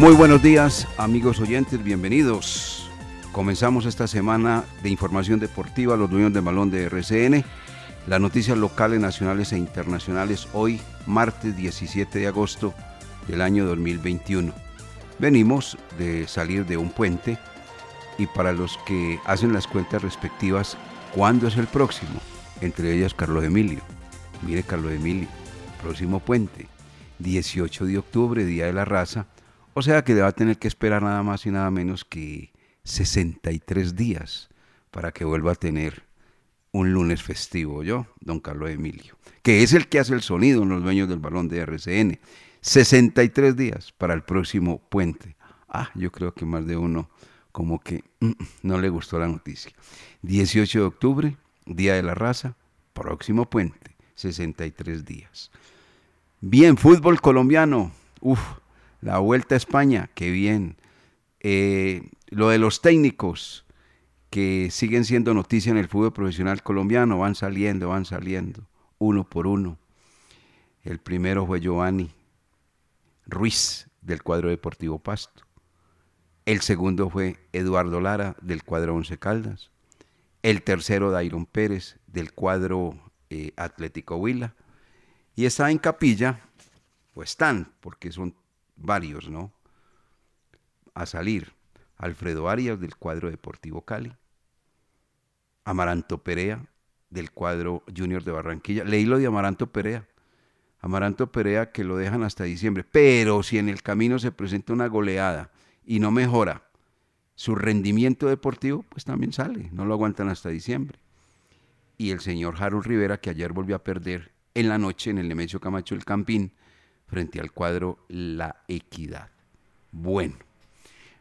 Muy buenos días, amigos oyentes, bienvenidos. Comenzamos esta semana de información deportiva, los dueños del balón de RCN, las noticias locales, nacionales e internacionales, hoy, martes 17 de agosto del año 2021. Venimos de salir de un puente y para los que hacen las cuentas respectivas, ¿cuándo es el próximo? Entre ellas Carlos Emilio. Mire Carlos Emilio, próximo puente, 18 de octubre, Día de la Raza, sea que va tener que esperar nada más y nada menos que 63 días para que vuelva a tener un lunes festivo, yo, don Carlos Emilio, que es el que hace el sonido en los dueños del balón de RCN. 63 días para el próximo puente. Ah, yo creo que más de uno como que mm, no le gustó la noticia. 18 de octubre, Día de la Raza, próximo puente, 63 días. Bien, fútbol colombiano. Uf, la vuelta a España, qué bien. Eh, lo de los técnicos que siguen siendo noticia en el fútbol profesional colombiano, van saliendo, van saliendo, uno por uno. El primero fue Giovanni Ruiz del cuadro Deportivo Pasto. El segundo fue Eduardo Lara del cuadro Once Caldas. El tercero Dairon Pérez del cuadro eh, Atlético Huila. Y está en capilla, pues están, porque son varios, ¿no? A salir. Alfredo Arias del cuadro Deportivo Cali. Amaranto Perea del cuadro Junior de Barranquilla. Leí lo de Amaranto Perea. Amaranto Perea que lo dejan hasta diciembre. Pero si en el camino se presenta una goleada y no mejora su rendimiento deportivo, pues también sale. No lo aguantan hasta diciembre. Y el señor Harold Rivera, que ayer volvió a perder en la noche en el Nemesio Camacho el Campín, frente al cuadro La Equidad. Bueno,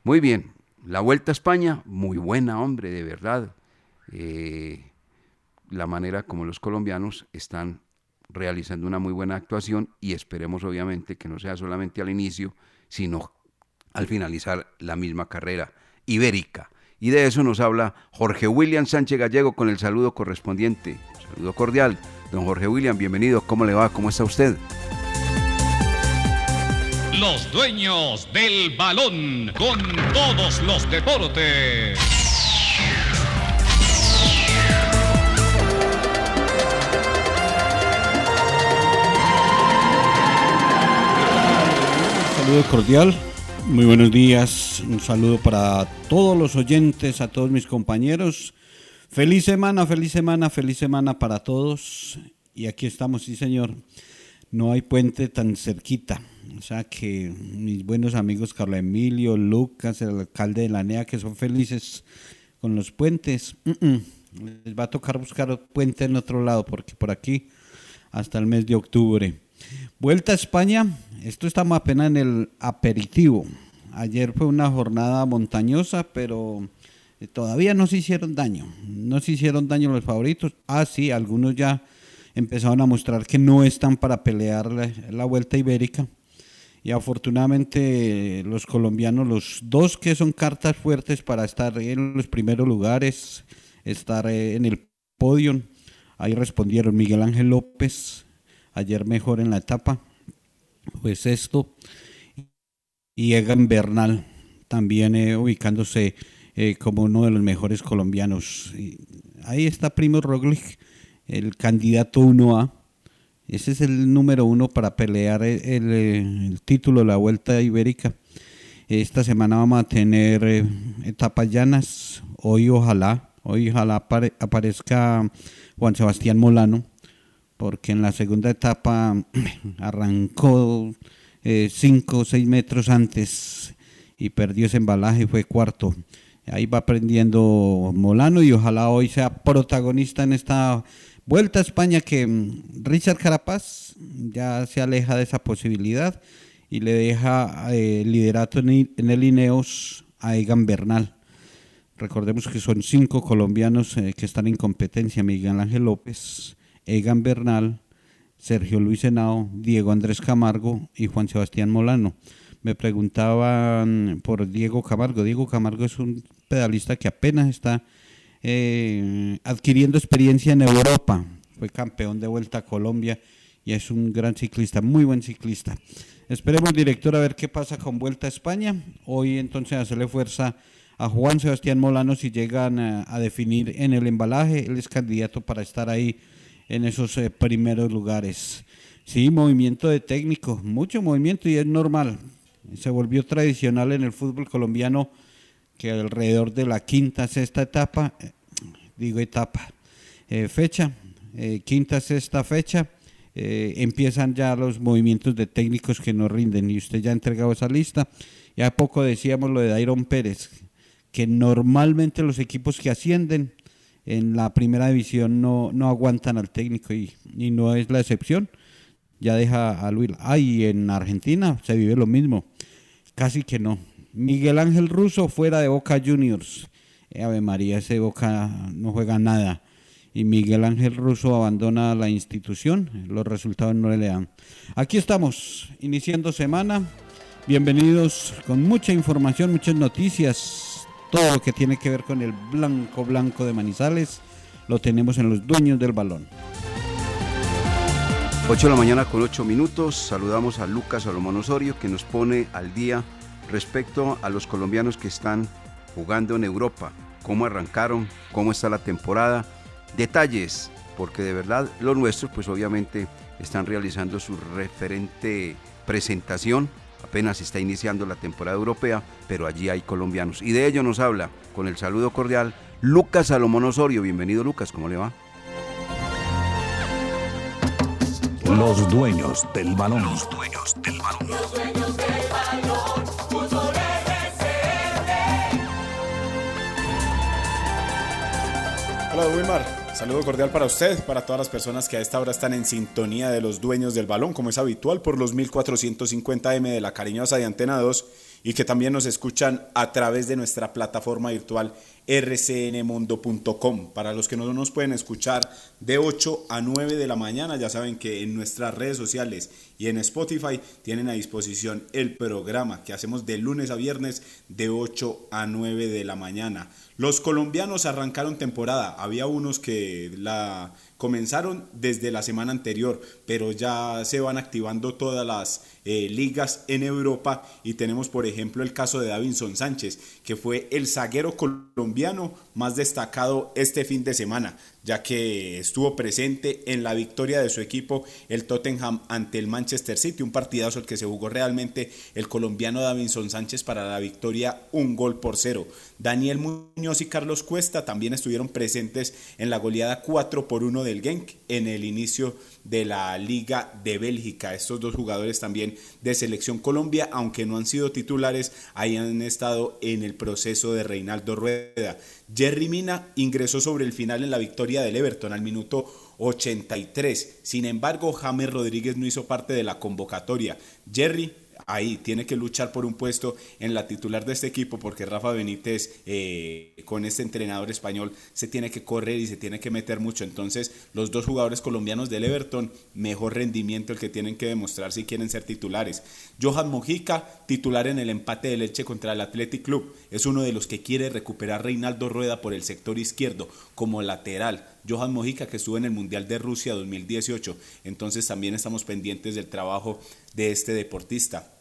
muy bien. La Vuelta a España, muy buena, hombre, de verdad. Eh, la manera como los colombianos están realizando una muy buena actuación y esperemos obviamente que no sea solamente al inicio, sino al finalizar la misma carrera ibérica. Y de eso nos habla Jorge William Sánchez Gallego con el saludo correspondiente. saludo cordial. Don Jorge William, bienvenido. ¿Cómo le va? ¿Cómo está usted? Los dueños del balón con todos los deportes. saludo cordial, muy buenos días, un saludo para todos los oyentes, a todos mis compañeros. Feliz semana, feliz semana, feliz semana para todos. Y aquí estamos, sí señor. No hay puente tan cerquita. O sea que mis buenos amigos Carlos Emilio, Lucas, el alcalde de la NEA, que son felices con los puentes, les va a tocar buscar puente en otro lado, porque por aquí hasta el mes de octubre. Vuelta a España, esto estamos apenas en el aperitivo. Ayer fue una jornada montañosa, pero eh, todavía no se hicieron daño. No se hicieron daño los favoritos. Ah, sí, algunos ya empezaron a mostrar que no están para pelear la, vuelta ibérica. Y afortunadamente los colombianos, los dos que son cartas fuertes para estar en los primeros lugares, estar eh, en el podio, ahí respondieron Miguel Ángel López, ayer mejor en la etapa, pues esto. Y Egan Bernal también eh, ubicándose eh, como uno de los mejores colombianos. ahí está Primo Roglic, el candidato 1A. Ese es el número uno para pelear el, título de la Vuelta Ibérica. Esta semana vamos a tener eh, etapas llanas. Hoy ojalá, hoy ojalá aparezca Juan Sebastián Molano, porque en la segunda etapa arrancó 5 o 6 metros antes y perdió ese embalaje y fue cuarto. Ahí va aprendiendo Molano y ojalá hoy sea protagonista en esta vuelta a España que mm, Richard Carapaz ya se aleja de esa posibilidad y le deja eh, liderato en, el Ineos a Egan Bernal. Recordemos que son cinco colombianos eh, que están en competencia, Miguel Ángel López, Egan Bernal, Sergio Luis Henao, Diego Andrés Camargo y Juan Sebastián Molano. Me preguntaban por Diego Camargo. Diego Camargo es un pedalista que apenas está eh, adquiriendo experiencia en Europa. Fue campeón de Vuelta a Colombia y es un gran ciclista, muy buen ciclista. Esperemos, director, a ver qué pasa con Vuelta a España. Hoy entonces hacerle fuerza a Juan Sebastián Molano si llegan a, definir en el embalaje. Él es candidato para estar ahí en esos eh, primeros lugares. Sí, movimiento de técnico, mucho movimiento y es normal. Se volvió tradicional en el fútbol colombiano que alrededor de la quinta, sexta etapa, eh, digo etapa, eh, fecha, quinta, sexta fecha, eh, empiezan ya los movimientos de técnicos que no rinden y usted ya ha entregado esa lista. Ya poco decíamos lo de Dairon Pérez, que normalmente los equipos que ascienden en la primera división no, no aguantan al técnico y, no es la excepción. Ya deja a Luis. Ah, en Argentina se vive lo mismo. Casi que no. Miguel Ángel Russo fuera de Boca Juniors. Ave María, ese Boca no juega nada y Miguel Ángel Russo abandona la institución. Los resultados no le dan. Aquí estamos, iniciando semana. Bienvenidos con mucha información, muchas noticias. Todo lo que tiene que ver con el blanco blanco de Manizales lo tenemos en los dueños del balón. 8 de la mañana con 8 minutos. Saludamos a Lucas Salomón Osorio que nos pone al día respecto a los colombianos que están jugando en Europa. Cómo arrancaron, cómo está la temporada detalles, porque de verdad los nuestros pues obviamente están realizando su referente presentación, apenas está iniciando la temporada europea, pero allí hay colombianos. Y de ello nos habla, con el saludo cordial, Lucas Salomón Osorio. Bienvenido Lucas, ¿cómo le va? Los dueños del balón. Los dueños del balón. Los dueños del balón. Wilmar. Saludo cordial para usted, para todas las personas que a esta hora están en sintonía de los dueños del balón, como es habitual, por los 1450M de la cariñosa de Antena 2 y que también nos escuchan a través de nuestra plataforma virtual rcnmundo.com. Para los que no nos pueden escuchar de 8 a 9 de la mañana, ya saben que en nuestras redes sociales y en Spotify tienen a disposición el programa que hacemos de lunes a viernes de 8 a 9 de la mañana. Los colombianos arrancaron temporada, había unos que la comenzaron desde la semana anterior, pero ya se van activando todas las eh, ligas en Europa y tenemos por ejemplo el caso de Davinson Sánchez, que fue el zaguero colombiano más destacado este fin de semana ya que estuvo presente en la victoria de su equipo, el Tottenham, ante el Manchester City, un partidazo el que se jugó realmente el colombiano Davinson Sánchez para la victoria, un gol por cero. Daniel Muñoz y Carlos Cuesta también estuvieron presentes en la goleada 4 por 1 del Genk en el inicio de la Liga de Bélgica. Estos dos jugadores también de Selección Colombia, aunque no han sido titulares, ahí han estado en el proceso de Reinaldo Rueda. Jerry Mina ingresó sobre el final en la victoria del Everton al minuto 83. Sin embargo, James Rodríguez no hizo parte de la convocatoria. Jerry ahí tiene que luchar por un puesto en la titular de este equipo porque Rafa Benítez eh, con este entrenador español se tiene que correr y se tiene que meter mucho. Entonces los dos jugadores colombianos del Everton, mejor rendimiento el que tienen que demostrar si quieren ser titulares. Johan Mojica, titular en el empate de leche contra el Athletic Club, es uno de los que quiere recuperar Reinaldo Rueda por el sector izquierdo como lateral. Johan Mojica que estuvo en el Mundial de Rusia 2018. Entonces también estamos pendientes del trabajo de este deportista.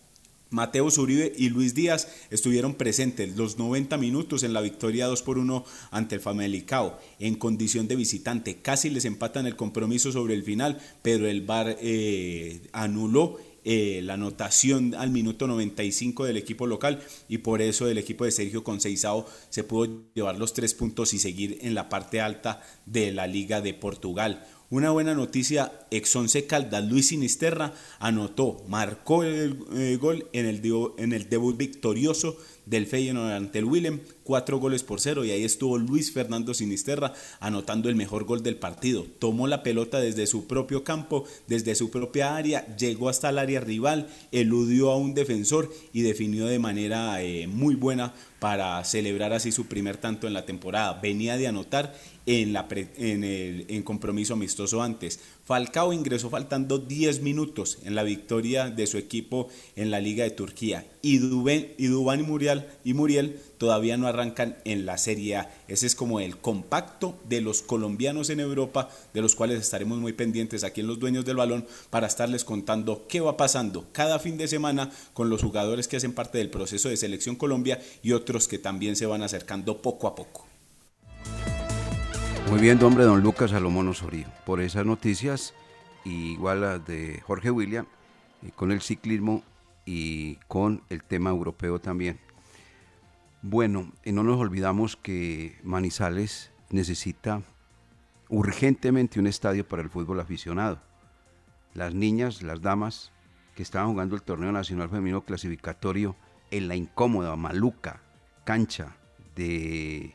Mateo Uribe y Luis Díaz estuvieron presentes los 90 minutos en la victoria 2 por 1 ante el Famalicao en condición de visitante. Casi les empatan el compromiso sobre el final, pero el VAR eh, anuló eh, la anotación al minuto 95 del equipo local y por eso el equipo de Sergio Conceizao se pudo llevar los tres puntos y seguir en la parte alta de la Liga de Portugal. Una buena noticia, ex once Caldas, Luis Sinisterra anotó, marcó el, eh, gol en el, en el debut victorioso del Feyenoord ante el Willem, cuatro goles por cero y ahí estuvo Luis Fernando Sinisterra anotando el mejor gol del partido. Tomó la pelota desde su propio campo, desde su propia área, llegó hasta el área rival, eludió a un defensor y definió de manera eh, muy buena para celebrar así su primer tanto en la temporada. Venía de anotar en, la en compromiso amistoso antes. Falcao ingresó faltando 10 minutos en la victoria de su equipo en la Liga de Turquía y, Dubén, y Dubán y Muriel todavía no arrancan en la Serie A. Ese es como el compacto de los colombianos en Europa, de los cuales estaremos muy pendientes aquí en los dueños del balón para estarles contando qué va pasando cada fin de semana con los jugadores que hacen parte del proceso de selección Colombia y otros que también se van acercando poco a poco. Muy bien, hombre, don Lucas Salomón Osorio, por esas noticias, igual las de Jorge William, con el ciclismo y con el tema europeo también. Bueno, y no nos olvidamos que Manizales necesita urgentemente un estadio para el fútbol aficionado. Las niñas, las damas que estaban jugando el torneo nacional femenino clasificatorio en la incómoda, maluca cancha de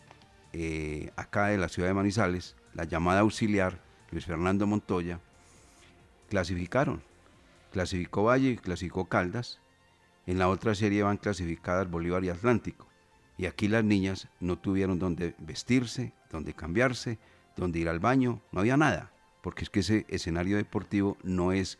eh, acá de la ciudad de Manizales, la llamada auxiliar Luis Fernando Montoya, clasificaron. Clasificó Valle, clasificó Caldas. En la otra serie van clasificadas Bolívar y Atlántico. Y aquí las niñas no tuvieron donde vestirse, donde cambiarse, donde ir al baño, no había nada, porque es que ese escenario deportivo no es,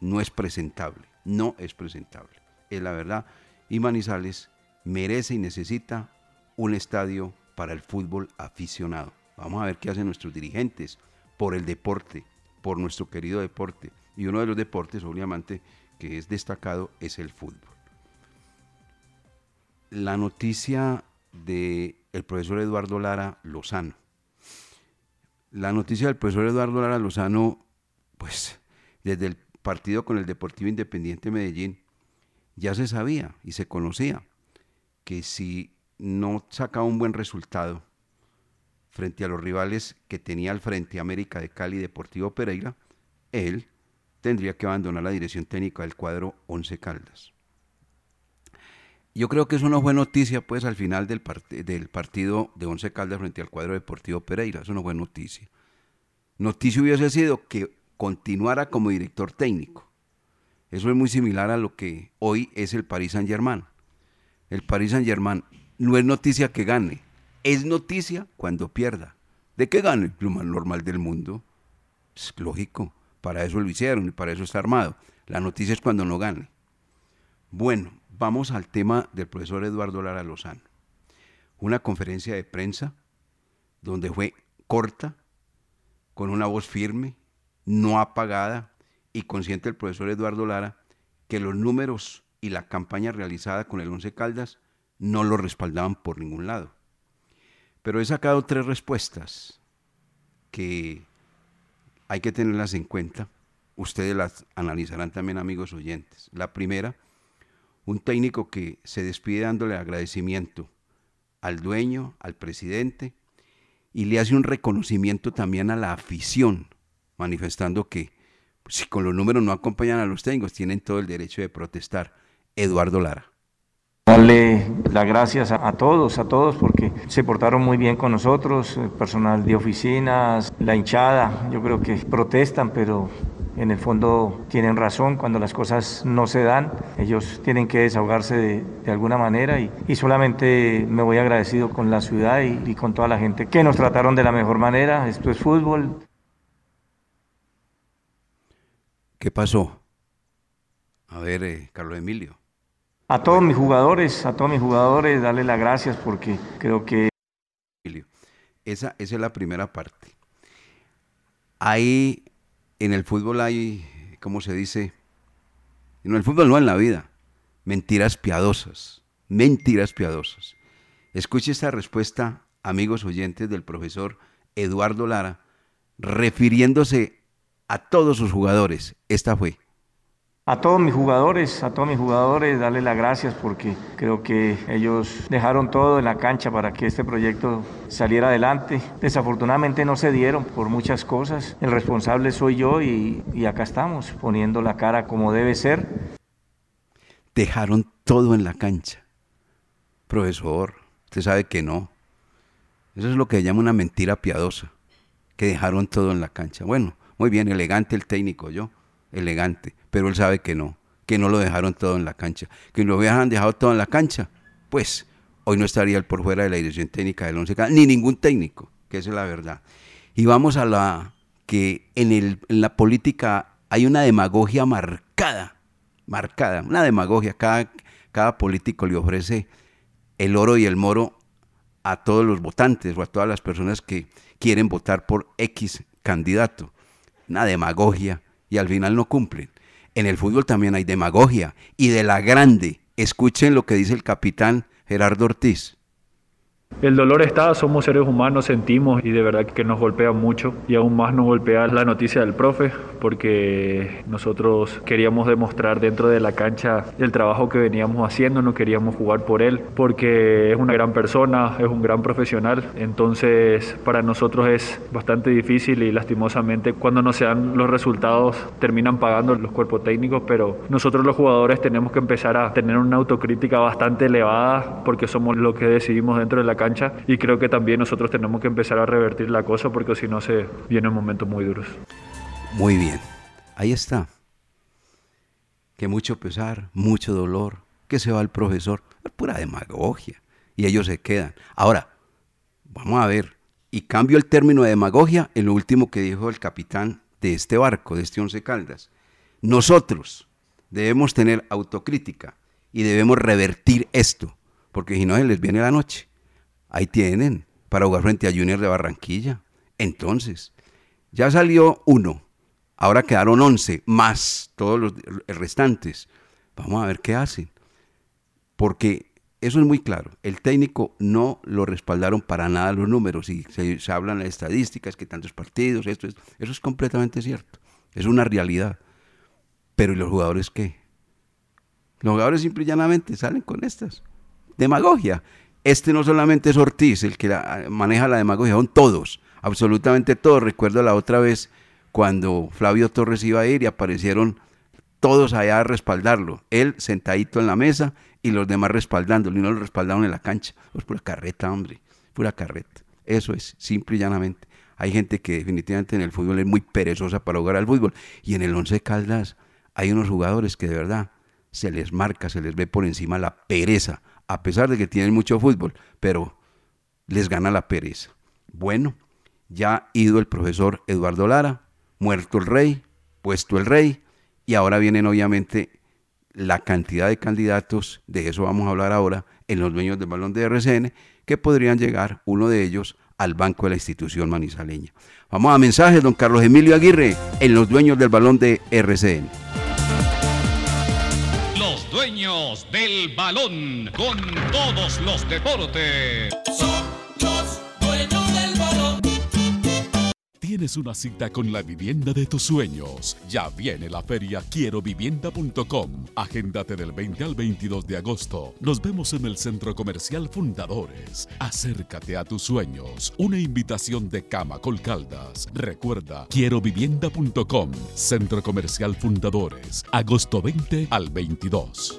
no es presentable, no es presentable. Es la verdad. Y Manizales merece y necesita un estadio para el fútbol aficionado. Vamos a ver qué hacen nuestros dirigentes por el deporte, por nuestro querido deporte. Y uno de los deportes, obviamente, que es destacado es el fútbol. La noticia del el profesor Eduardo Lara Lozano. La noticia del profesor Eduardo Lara Lozano, pues desde el partido con el Deportivo Independiente Medellín, ya se sabía y se conocía que si no sacaba un buen resultado frente a los rivales que tenía al frente América de Cali y Deportivo Pereira, él tendría que abandonar la dirección técnica del cuadro Once Caldas. Yo creo que eso no fue noticia, pues, al final del, del partido de Once Caldas frente al cuadro Deportivo Pereira. Eso no fue noticia. Noticia hubiese sido que continuara como director técnico. Eso es muy similar a lo que hoy es el Paris Saint-Germain. El Paris Saint-Germain no es noticia que gane, es noticia cuando pierda. ¿De qué gane? Lo más normal del mundo. Es lógico, para eso lo hicieron y para eso está armado. La noticia es cuando no gane. Bueno, vamos al tema del profesor Eduardo Lara Lozano. Una conferencia de prensa donde fue corta, con una voz firme, no apagada y consciente el profesor Eduardo Lara que los números y la campaña realizada con el Once Caldas no lo respaldaban por ningún lado. Pero he sacado tres respuestas que hay que tenerlas en cuenta. Ustedes las analizarán también, amigos oyentes. La primera, un técnico que se despide dándole agradecimiento al dueño, al presidente, y le hace un reconocimiento también a la afición, manifestando que pues, si con los números no acompañan a los técnicos, tienen todo el derecho de protestar. Eduardo Lara. Darle las gracias a, todos, a todos, porque se portaron muy bien con nosotros, el personal de oficinas, la hinchada, yo creo que protestan, pero en el fondo tienen razón cuando las cosas no se dan. Ellos tienen que desahogarse de, alguna manera y, solamente me voy agradecido con la ciudad y, con toda la gente que nos trataron de la mejor manera. Esto es fútbol. ¿Qué pasó? A ver, eh, Carlos Emilio. A todos mis jugadores, a todos mis jugadores, darle las gracias porque creo que... Esa, esa es la primera parte. Ahí en el fútbol hay, ¿cómo se dice? En el fútbol no, en la vida. Mentiras piadosas. Mentiras piadosas. Escuche esta respuesta, amigos oyentes del profesor Eduardo Lara, refiriéndose a todos sus jugadores. Esta fue. A todos mis jugadores, a todos mis jugadores, darles las gracias porque creo que ellos dejaron todo en la cancha para que este proyecto saliera adelante. Desafortunadamente no se dieron por muchas cosas. El responsable soy yo y, y acá estamos, poniendo la cara como debe ser. Dejaron todo en la cancha. Profesor, usted sabe que no. Eso es lo que llama una mentira piadosa, que dejaron todo en la cancha. Bueno, muy bien, elegante el técnico, yo, elegante pero él sabe que no, que no lo dejaron todo en la cancha. Que lo hubieran dejado todo en la cancha, pues hoy no estaría él por fuera de la dirección técnica del Once ni ningún técnico, que esa es la verdad. Y vamos a la que en, el, en la política hay una demagogia marcada, marcada, una demagogia. Cada, cada político le ofrece el oro y el moro a todos los votantes o a todas las personas que quieren votar por X candidato. Una demagogia y al final no cumplen. En el fútbol también hay demagogia y de la grande. Escuchen lo que dice el capitán Gerardo Ortiz. El dolor está, somos seres humanos, sentimos y de verdad que nos golpea mucho. Y aún más nos golpea la noticia del profe porque nosotros queríamos demostrar dentro de la cancha el trabajo que veníamos haciendo, no queríamos jugar por él porque es una gran persona, es un gran profesional, entonces para nosotros es bastante difícil y lastimosamente cuando no se dan los resultados terminan pagando los cuerpos técnicos, pero nosotros los jugadores tenemos que empezar a tener una autocrítica bastante elevada porque somos lo que decidimos dentro de la cancha y creo que también nosotros tenemos que empezar a revertir la cosa porque si no se vienen momentos muy duros. Muy bien, ahí está. Que mucho pesar, mucho dolor, que se va el profesor, es pura demagogia y ellos se quedan. Ahora, vamos a ver, y cambio el término de demagogia en lo último que dijo el capitán de este barco, de este Once Caldas. Nosotros debemos tener autocrítica y debemos revertir esto, porque si no se les viene la noche. Ahí tienen, para jugar frente a Junior de Barranquilla. Entonces, ya salió uno, ahora quedaron once, más todos los restantes. Vamos a ver qué hacen. Porque eso es muy claro. El técnico no lo respaldaron para nada los números y se, hablan de estadísticas, que tantos partidos, esto es, eso es completamente cierto. Es una realidad. Pero ¿y los jugadores qué? Los jugadores simple y llanamente salen con estas. Demagogia. Este no solamente es Ortiz el que maneja la demagogia, son todos, absolutamente todos. Recuerdo la otra vez cuando Flavio Torres iba a ir y aparecieron todos allá a respaldarlo. Él sentadito en la mesa y los demás respaldándolo y no lo respaldaron en la cancha. Pues pura carreta, hombre, pura carreta. Eso es, simple y llanamente. Hay gente que definitivamente en el fútbol es muy perezosa para jugar al fútbol. Y en el Once Caldas hay unos jugadores que de verdad se les marca, se les ve por encima la pereza a pesar de que tienen mucho fútbol, pero les gana la pereza. Bueno, ya ido el profesor Eduardo Lara, muerto el rey, puesto el rey, y ahora vienen obviamente la cantidad de candidatos, de eso vamos a hablar ahora, en los dueños del balón de RCN, que podrían llegar, uno de ellos, al banco de la institución manizaleña. Vamos a mensajes, don Carlos Emilio Aguirre, en los dueños del balón de RCN del balón con todos los deportes. Tienes una cita con la vivienda de tus sueños. Ya viene la feria Quierovivienda.com. Agéndate del 20 al 22 de agosto. Nos vemos en el Centro Comercial Fundadores. Acércate a tus sueños. Una invitación de Cama Colcaldas. Recuerda, Quierovivienda.com. Centro Comercial Fundadores. Agosto 20 al 22.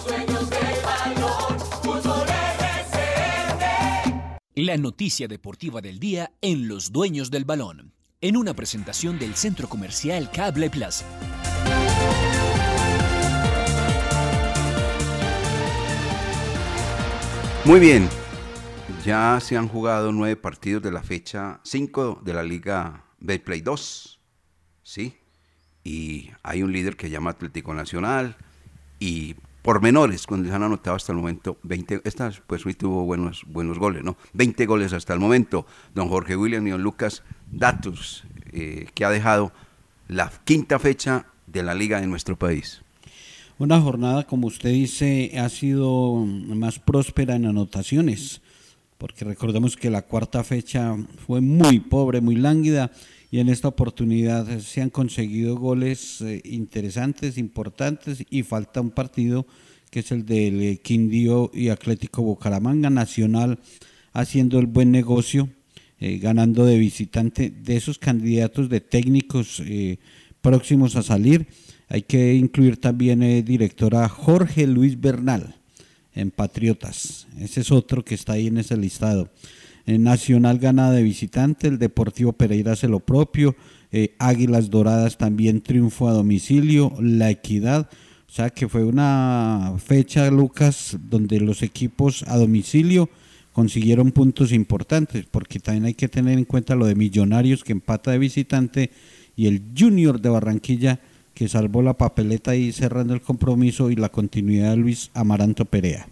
La noticia deportiva del día en Los Dueños del Balón, en una presentación del Centro Comercial Cable Plaza. Muy bien, ya se han jugado nueve partidos de la fecha 5 de la Liga Betplay 2, ¿sí? Y hay un líder que llama Atlético Nacional y por menores, cuando se han anotado hasta el momento 20, esta pues hoy tuvo buenos, buenos goles, ¿no? 20 goles hasta el momento. Don Jorge William y don Lucas, datos eh, que ha dejado la quinta fecha de la liga en nuestro país. Una jornada, como usted dice, ha sido más próspera en anotaciones, porque recordemos que la cuarta fecha fue muy pobre, muy lánguida, y en esta oportunidad se han conseguido goles eh, interesantes, importantes y falta un partido que es el del eh, Quindío y Atlético Bucaramanga Nacional haciendo el buen negocio, eh, ganando de visitante de esos candidatos de técnicos próximos a salir. Hay que incluir también el director a Jorge Luis Bernal en Patriotas. Ese es otro que está ahí en ese listado. Eh, Nacional gana de visitante, el Deportivo Pereira hace lo propio, eh, Águilas Doradas también triunfo a domicilio, La Equidad, o sea que fue una fecha, Lucas, donde los equipos a domicilio consiguieron puntos importantes, porque también hay que tener en cuenta lo de Millonarios que empata de visitante y el Junior de Barranquilla que salvó la papeleta ahí cerrando el compromiso y la continuidad de Luis Amaranto Perea.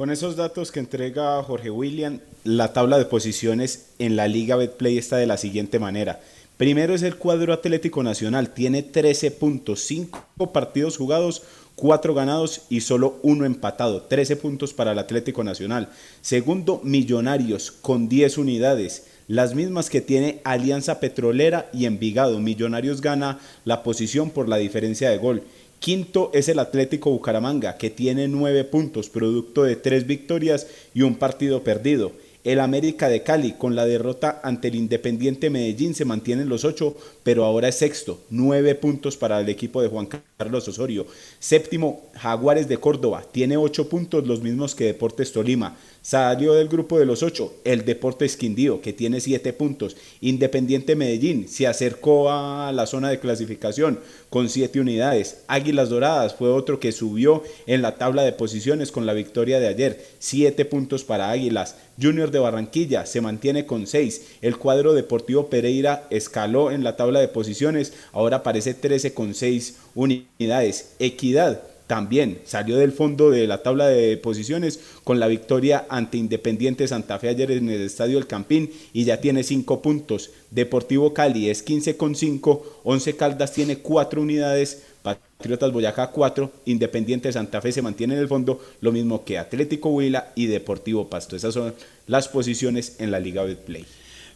Con esos datos que entrega Jorge William, la tabla de posiciones en la Liga Betplay está de la siguiente manera. Primero es el cuadro Atlético Nacional, tiene 13 puntos, 5 partidos jugados, 4 ganados y solo uno empatado, 13 puntos para el Atlético Nacional. Segundo, Millonarios con 10 unidades, las mismas que tiene Alianza Petrolera y Envigado. Millonarios gana la posición por la diferencia de gol. Quinto es el Atlético Bucaramanga, que tiene nueve puntos, producto de tres victorias y un partido perdido. El América de Cali, con la derrota ante el Independiente Medellín, se mantiene en los ocho, pero ahora es sexto. Nueve puntos para el equipo de Juan Carlos Osorio. Séptimo, Jaguares de Córdoba, tiene ocho puntos, los mismos que Deportes Tolima. Salió del grupo de los ocho el Deportes Quindío, que tiene siete puntos. Independiente Medellín se acercó a la zona de clasificación con siete unidades. Águilas Doradas fue otro que subió en la tabla de posiciones con la victoria de ayer. Siete puntos para Águilas. Junior de Barranquilla se mantiene con seis. El cuadro deportivo Pereira escaló en la tabla de posiciones. Ahora aparece 13 con seis unidades. Equidad también salió del fondo de la tabla de posiciones con la victoria ante Independiente Santa Fe ayer en el Estadio El Campín y ya tiene 5 puntos. Deportivo Cali es 15 con 5, 11 Caldas tiene 4 unidades, Patriotas Boyacá 4, Independiente Santa Fe se mantiene en el fondo, lo mismo que Atlético Huila y Deportivo Pasto. Esas son las posiciones en la Liga Betplay.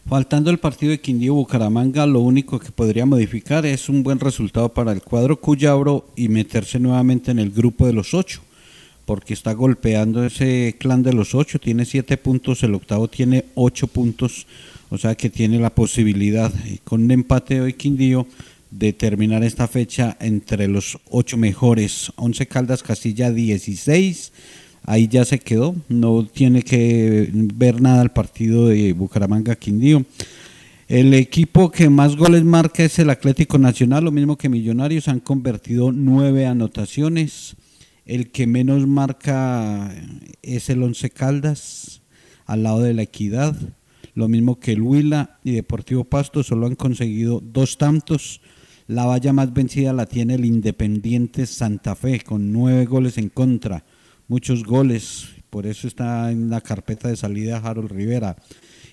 Faltando el partido de Quindío Bucaramanga, lo único que podría modificar es un buen resultado para el cuadro Cuyabro y meterse nuevamente en el grupo de los ocho, porque está golpeando ese clan de los ocho, tiene siete puntos, el octavo tiene ocho puntos, o sea que tiene la posibilidad, con un empate hoy Quindío, de terminar esta fecha entre los ocho mejores. Once Caldas Castilla 16, ahí ya se quedó, no tiene que ver nada el partido de Bucaramanga Quindío. El equipo que más goles marca es el Atlético Nacional, lo mismo que Millonarios, han convertido nueve anotaciones. El que menos marca es el Once Caldas, al lado de la Equidad, lo mismo que el Huila y Deportivo Pasto, solo han conseguido dos tantos. La valla más vencida la tiene el Independiente Santa Fe, con nueve goles en contra muchos goles, por eso está en la carpeta de salida Harold Rivera.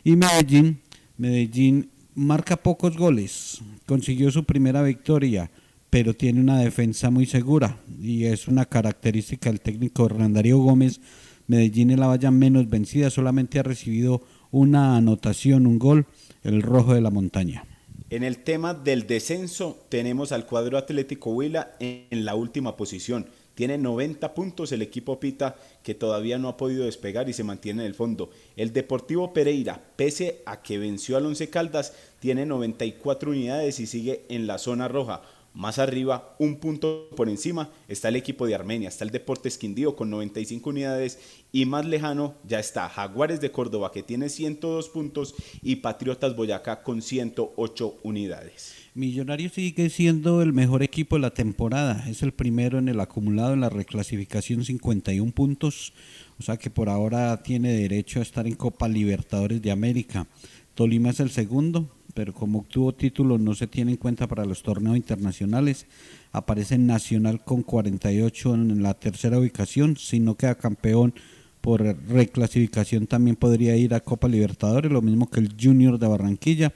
Y Medellín, Medellín marca pocos goles, consiguió su primera victoria, pero tiene una defensa muy segura y es una característica del técnico Hernán Gómez. Medellín es la valla menos vencida, solamente ha recibido una anotación, un gol, el rojo de la montaña. En el tema del descenso tenemos al cuadro Atlético Huila en la última posición tiene 90 puntos el equipo Pita que todavía no ha podido despegar y se mantiene en el fondo. El Deportivo Pereira, pese a que venció al Once Caldas, tiene 94 unidades y sigue en la zona roja. Más arriba, un punto por encima, está el equipo de Armenia, está el Deportes Quindío con 95 unidades y más lejano ya está Jaguares de Córdoba que tiene 102 puntos y Patriotas Boyacá con 108 unidades. Millonarios sigue siendo el mejor equipo de la temporada. Es el primero en el acumulado en la reclasificación 51 puntos. O sea que por ahora tiene derecho a estar en Copa Libertadores de América. Tolima es el segundo, pero como obtuvo título no se tiene en cuenta para los torneos internacionales. Aparece Nacional con 48 en la tercera ubicación. Si no queda campeón por reclasificación también podría ir a Copa Libertadores, lo mismo que el Junior de Barranquilla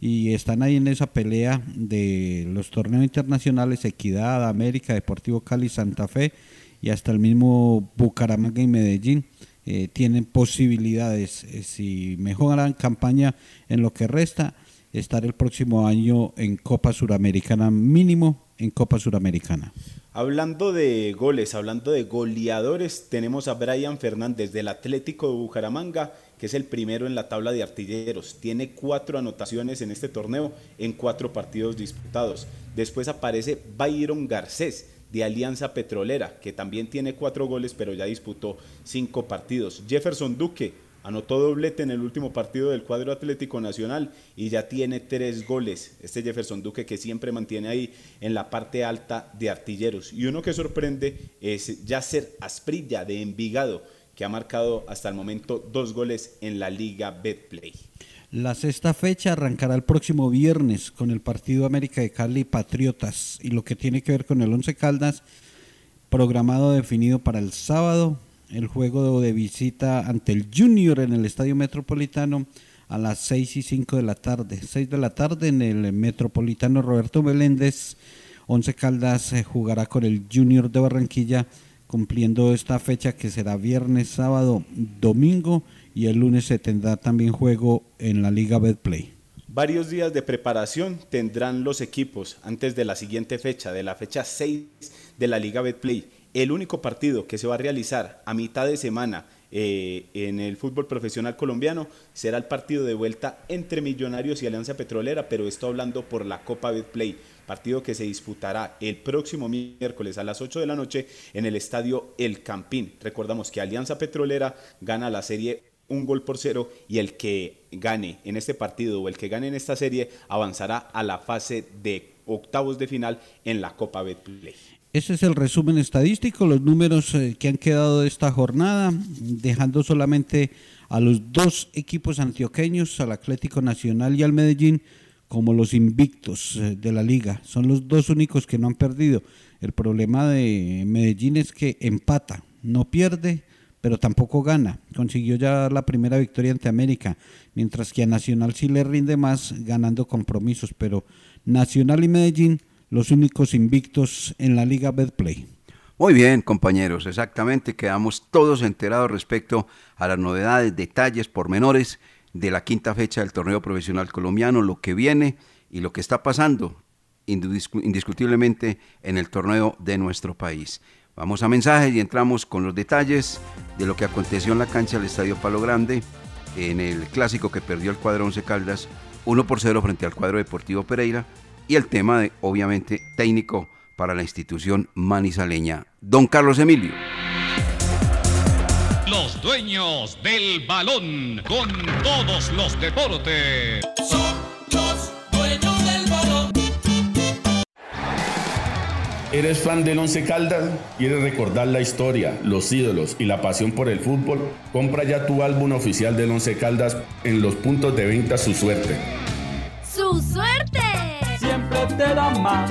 y están ahí en esa pelea de los torneos internacionales, Equidad, América, Deportivo Cali, Santa Fe y hasta el mismo Bucaramanga y Medellín. Eh, tienen posibilidades, eh, si mejoran campaña en lo que resta, estar el próximo año en Copa Suramericana, mínimo en Copa Suramericana. Hablando de goles, hablando de goleadores, tenemos a Brian Fernández del Atlético de Bucaramanga que es el primero en la tabla de artilleros. Tiene cuatro anotaciones en este torneo en cuatro partidos disputados. Después aparece Byron Garcés de Alianza Petrolera, que también tiene cuatro goles, pero ya disputó cinco partidos. Jefferson Duque anotó doblete en el último partido del cuadro Atlético Nacional y ya tiene tres goles. Este Jefferson Duque que siempre mantiene ahí en la parte alta de artilleros. Y uno que sorprende es Yacer Asprilla de Envigado que ha marcado hasta el momento dos goles en la Liga Betplay. La sexta fecha arrancará el próximo viernes con el partido América de Cali Patriotas y lo que tiene que ver con el Once Caldas, programado definido para el sábado, el juego de visita ante el Junior en el Estadio Metropolitano a las 6 y 5 de la tarde. 6 de la tarde en el Metropolitano Roberto Meléndez. Once Caldas eh, jugará con el Junior de Barranquilla cumpliendo esta fecha que será viernes, sábado, domingo y el lunes se tendrá también juego en la Liga Betplay. Varios días de preparación tendrán los equipos antes de la siguiente fecha, de la fecha 6 de la Liga Betplay. El único partido que se va a realizar a mitad de semana eh, en el fútbol profesional colombiano será el partido de vuelta entre Millonarios y Alianza Petrolera, pero esto hablando por la Copa Betplay partido que se disputará el próximo miércoles a las 8 de la noche en el estadio El Campín. Recordamos que Alianza Petrolera gana la serie un gol por cero y el que gane en este partido o el que gane en esta serie avanzará a la fase de octavos de final en la Copa Betplay. Ese es el resumen estadístico, los números eh, que han quedado de esta jornada, dejando solamente a los dos equipos antioqueños, al Atlético Nacional y al Medellín, como los invictos eh, de la liga. Son los dos únicos que no han perdido. El problema de Medellín es que empata, no pierde, pero tampoco gana. Consiguió ya la primera victoria ante América, mientras que a Nacional sí le rinde más ganando compromisos, pero Nacional y Medellín los únicos invictos en la liga Betplay. Muy bien, compañeros, exactamente, quedamos todos enterados respecto a las novedades, detalles, pormenores de la quinta fecha del torneo profesional colombiano, lo que viene y lo que está pasando indiscutiblemente en el torneo de nuestro país. Vamos a mensajes y entramos con los detalles de lo que aconteció en la cancha del Estadio Palo Grande en el clásico que perdió el cuadro Once Caldas 1 por 0 frente al cuadro Deportivo Pereira y el tema de obviamente técnico para la institución manizaleña. Don Carlos Emilio. Los dueños del balón con todos los deportes. Son los dueños del balón. ¿Eres fan del Once Caldas? ¿Quieres recordar la historia, los ídolos y la pasión por el fútbol? Compra ya tu álbum oficial del Once Caldas en los puntos de venta Su Suerte. ¡Su suerte! Siempre te da más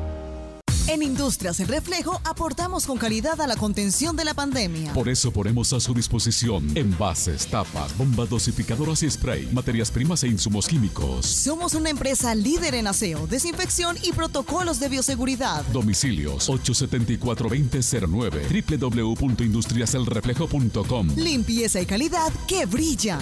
En Industrias El Reflejo aportamos con calidad a la contención de la pandemia. Por eso ponemos a su disposición envases, tapas, bombas dosificadoras y spray, materias primas e insumos químicos. Somos una empresa líder en aseo, desinfección y protocolos de bioseguridad. Domicilios 874-2009 www.industriaselreflejo.com Limpieza y calidad que brillan.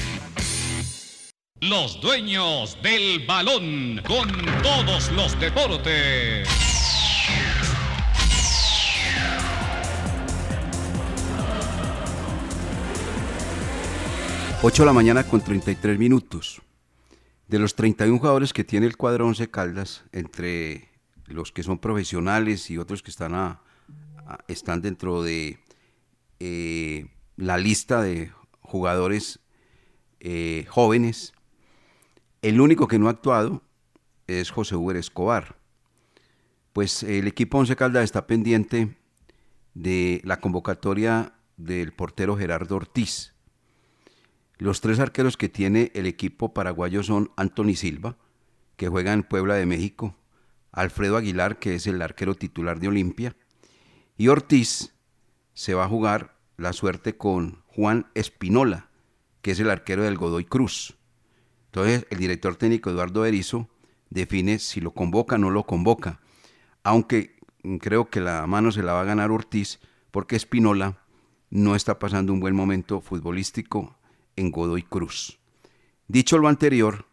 Los dueños del balón con todos los deportes. Ocho de la mañana con 33 minutos. De los 31 jugadores que tiene el cuadro 11 Caldas, entre los que son profesionales y otros que están, están dentro de eh, la lista de jugadores eh, jóvenes, el único que no ha actuado es José Hugo Escobar. Pues el equipo Once Caldas está pendiente de la convocatoria del portero Gerardo Ortiz. Los tres arqueros que tiene el equipo paraguayo son Anthony Silva, que juega en Puebla de México, Alfredo Aguilar, que es el arquero titular de Olimpia, y Ortiz se va a jugar la suerte con Juan Espinola, que es el arquero del Godoy Cruz. Entonces, el director técnico Eduardo Erizo define si lo convoca o no lo convoca. Aunque creo que la mano se la va a ganar Ortiz porque Espinola no está pasando un buen momento futbolístico en Godoy Cruz. Dicho lo anterior,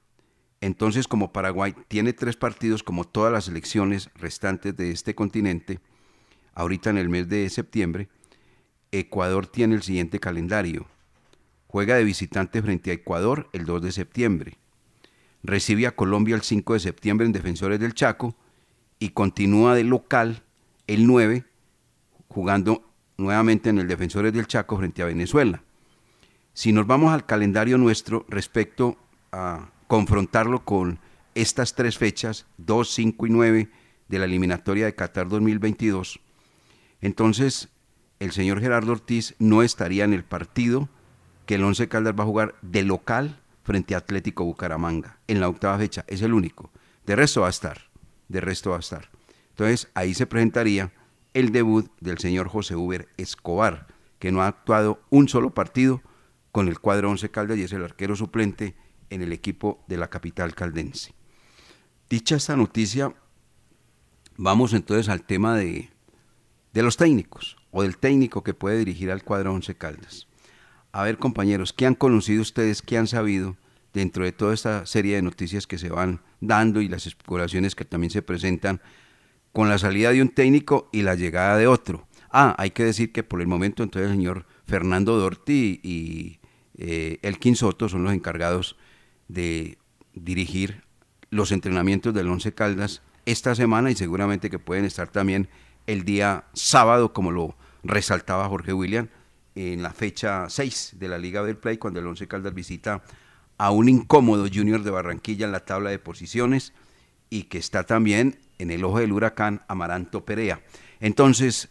entonces como Paraguay tiene tres partidos como todas las elecciones restantes de este continente, ahorita en el mes de septiembre, Ecuador tiene el siguiente calendario. Juega de visitante frente a Ecuador el 2 de septiembre. Recibe a Colombia el 5 de septiembre en Defensores del Chaco y continúa de local el 9 jugando nuevamente en el Defensores del Chaco frente a Venezuela. Si nos vamos al calendario nuestro respecto a confrontarlo con estas tres fechas, 2, 5 y 9 de la eliminatoria de Qatar 2022, entonces el señor Gerardo Ortiz no estaría en el partido que el Once Caldas va a jugar de local frente a Atlético Bucaramanga en la octava fecha. Es el único. De resto va a estar. De resto va a estar. Entonces ahí se presentaría el debut del señor José Uber Escobar, que no ha actuado un solo partido con el cuadro Once Caldas y es el arquero suplente en el equipo de la capital caldense. Dicha esta noticia, vamos entonces al tema de, de los técnicos o del técnico que puede dirigir al cuadro Once Caldas. A ver, compañeros, ¿qué han conocido ustedes, qué han sabido dentro de toda esta serie de noticias que se van dando y las especulaciones que también se presentan con la salida de un técnico y la llegada de otro? Ah, hay que decir que por el momento entonces el señor Fernando Dorti y eh, Elkin Soto son los encargados de dirigir los entrenamientos del Once Caldas esta semana y seguramente que pueden estar también el día sábado, como lo resaltaba Jorge William, en la fecha 6 de la Liga del Play, cuando el Once Caldas visita a un incómodo Junior de Barranquilla en la tabla de posiciones y que está también en el ojo del huracán Amaranto Perea. Entonces,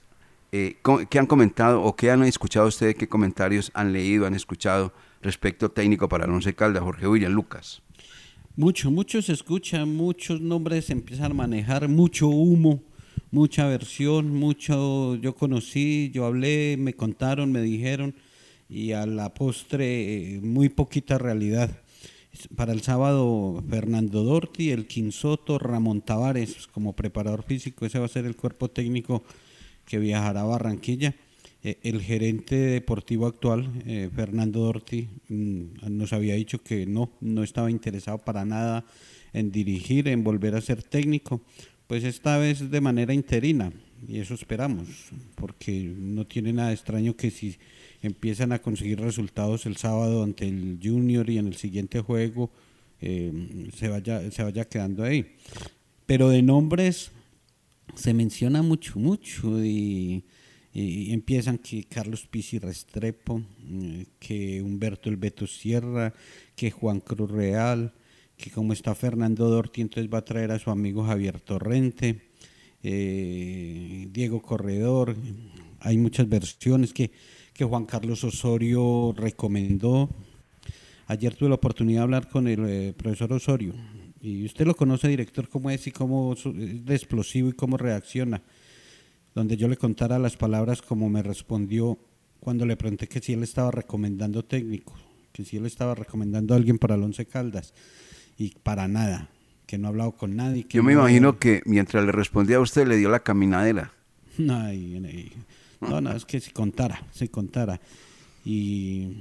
eh, ¿qué han comentado o qué han escuchado ustedes? ¿Qué comentarios han leído, han escuchado respecto técnico para el Once Caldas, Jorge William Lucas? Mucho, mucho se escucha, muchos nombres empiezan a manejar, mucho humo, mucha versión, mucho yo conocí, yo hablé, me contaron, me dijeron y a la postre eh, muy poquita realidad. Para el sábado Fernando Dorti, el Quinsoto, Ramón Tavares como preparador físico, ese va a ser el cuerpo técnico que viajará a Barranquilla. Eh, el gerente deportivo actual, eh, Fernando Dorti, mm, nos había dicho que no, no estaba interesado para nada en dirigir, en volver a ser técnico, pues esta vez de manera interina, y eso esperamos, porque no tiene nada extraño que si empiezan a conseguir resultados el sábado ante el Junior y en el siguiente juego eh, se, vaya, se vaya quedando ahí. Pero de nombres se menciona mucho, mucho y, empiezan que Carlos Pizzi Restrepo, eh, que Humberto El Beto Sierra, que Juan Cruz Real, que como está Fernando Dorti, entonces va a traer a su amigo Javier Torrente, eh, Diego Corredor, hay muchas versiones que que Juan Carlos Osorio recomendó. Ayer tuve la oportunidad de hablar con el eh, profesor Osorio y usted lo conoce, director, cómo es y cómo es de explosivo y cómo reacciona. Donde yo le contara las palabras como me respondió cuando le pregunté que si él estaba recomendando técnico, que si él estaba recomendando a alguien para el Once Caldas y para nada, que no ha hablado con nadie. yo me imagino que mientras le respondía a usted le dio la caminadera. Ay, no, no, es que si contara, si contara. Y,